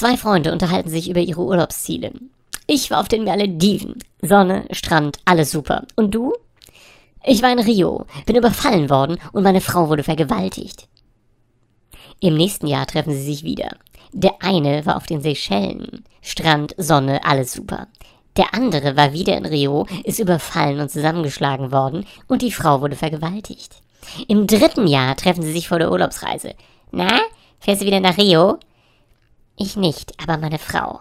Zwei Freunde unterhalten sich über ihre Urlaubsziele. Ich war auf den Malediven. Sonne, Strand, alles super. Und du? Ich war in Rio, bin überfallen worden und meine Frau wurde vergewaltigt. Im nächsten Jahr treffen sie sich wieder. Der eine war auf den Seychellen. Strand, Sonne, alles super. Der andere war wieder in Rio, ist überfallen und zusammengeschlagen worden und die Frau wurde vergewaltigt. Im dritten Jahr treffen sie sich vor der Urlaubsreise. Na, fährst du wieder nach Rio? Ich nicht, aber meine Frau.